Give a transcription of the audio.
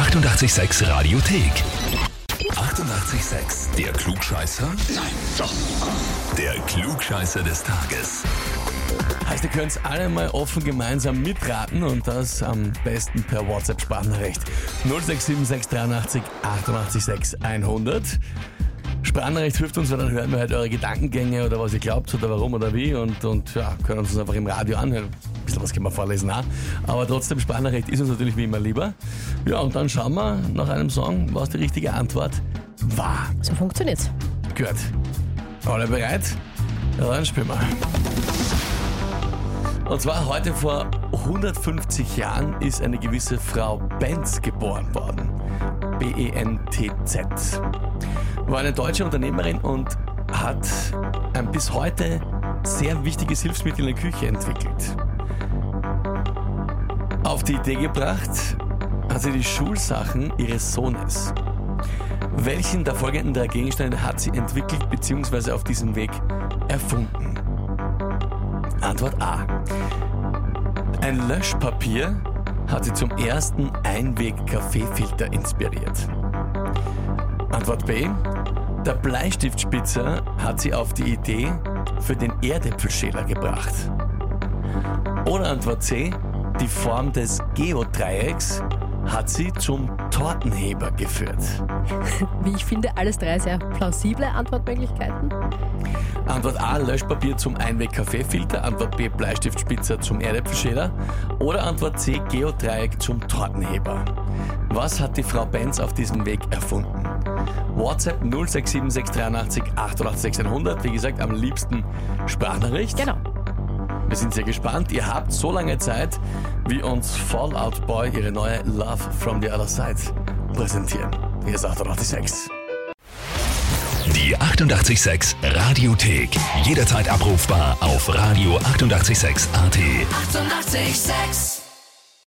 886 Radiothek. 88,6. Der Klugscheißer? Nein, doch. Der Klugscheißer des Tages. Heißt, ihr könnt alle mal offen gemeinsam mitraten und das am besten per WhatsApp-Sprachnachricht. 067683 886 100. Sprachnachricht hilft uns, weil dann hören wir halt eure Gedankengänge oder was ihr glaubt oder warum oder wie und, und ja, können uns einfach im Radio anhören. Ein bisschen was können wir vorlesen auch. Aber trotzdem, Sprachnachricht ist uns natürlich wie immer lieber. Ja, und dann schauen wir nach einem Song, was die richtige Antwort war. So funktioniert's. Gut. Alle bereit? Ja, dann spielen wir. Und zwar heute vor 150 Jahren ist eine gewisse Frau Benz geboren worden. B-E-N-T-Z. War eine deutsche Unternehmerin und hat ein bis heute sehr wichtiges Hilfsmittel in der Küche entwickelt. Auf die Idee gebracht hat sie die Schulsachen ihres Sohnes. Welchen der folgenden drei Gegenstände hat sie entwickelt bzw. auf diesem Weg erfunden? Antwort A. Ein Löschpapier hat sie zum ersten Einweg-Kaffeefilter inspiriert. Antwort B. Der Bleistiftspitzer hat sie auf die Idee für den Erdäpfelschäler gebracht. Oder Antwort C. Die Form des Geodreiecks hat sie zum Tortenheber geführt. Wie ich finde, alles drei sehr plausible Antwortmöglichkeiten. Antwort A, Löschpapier zum Einweg-Kaffeefilter. Antwort B, Bleistiftspitzer zum Erdäpfelschäler. Oder Antwort C, Geodreieck zum Tortenheber. Was hat die Frau Benz auf diesem Weg erfunden? WhatsApp 067683 88 100. Wie gesagt, am liebsten Sprachnachricht. Genau. Wir sind sehr gespannt. Ihr habt so lange Zeit, wie uns Fallout Boy ihre neue Love from the Other Side präsentieren. Hier ist 886. Die 88,6 Radiothek. Jederzeit abrufbar auf radio886.at. 88,6. Eighty-eight, sex.